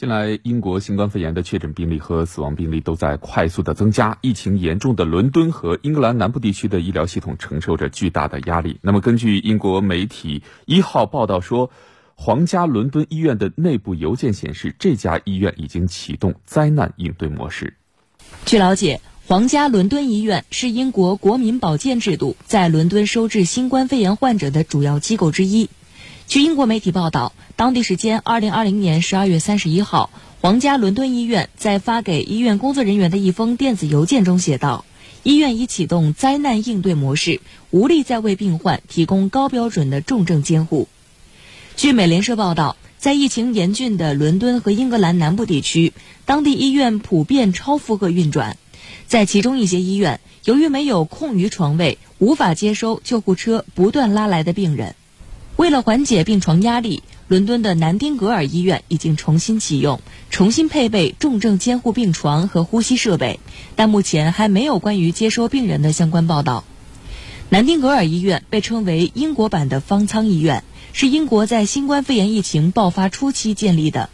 近来，英国新冠肺炎的确诊病例和死亡病例都在快速的增加，疫情严重的伦敦和英格兰南部地区的医疗系统承受着巨大的压力。那么，根据英国媒体一号报道说，皇家伦敦医院的内部邮件显示，这家医院已经启动灾难应对模式。据了解，皇家伦敦医院是英国国民保健制度在伦敦收治新冠肺炎患者的主要机构之一。据英国媒体报道，当地时间二零二零年十二月三十一号，皇家伦敦医院在发给医院工作人员的一封电子邮件中写道：“医院已启动灾难应对模式，无力再为病患提供高标准的重症监护。”据美联社报道，在疫情严峻的伦敦和英格兰南部地区，当地医院普遍超负荷运转，在其中一些医院，由于没有空余床位，无法接收救护车不断拉来的病人。为了缓解病床压力，伦敦的南丁格尔医院已经重新启用，重新配备重症监护病床和呼吸设备，但目前还没有关于接收病人的相关报道。南丁格尔医院被称为英国版的方舱医院，是英国在新冠肺炎疫情爆发初期建立的。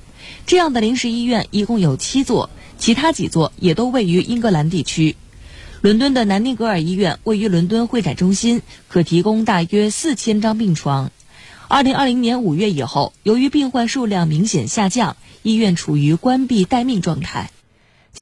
这样的临时医院一共有七座，其他几座也都位于英格兰地区。伦敦的南丁格尔医院位于伦敦会展中心，可提供大约四千张病床。二零二零年五月以后，由于病患数量明显下降，医院处于关闭待命状态。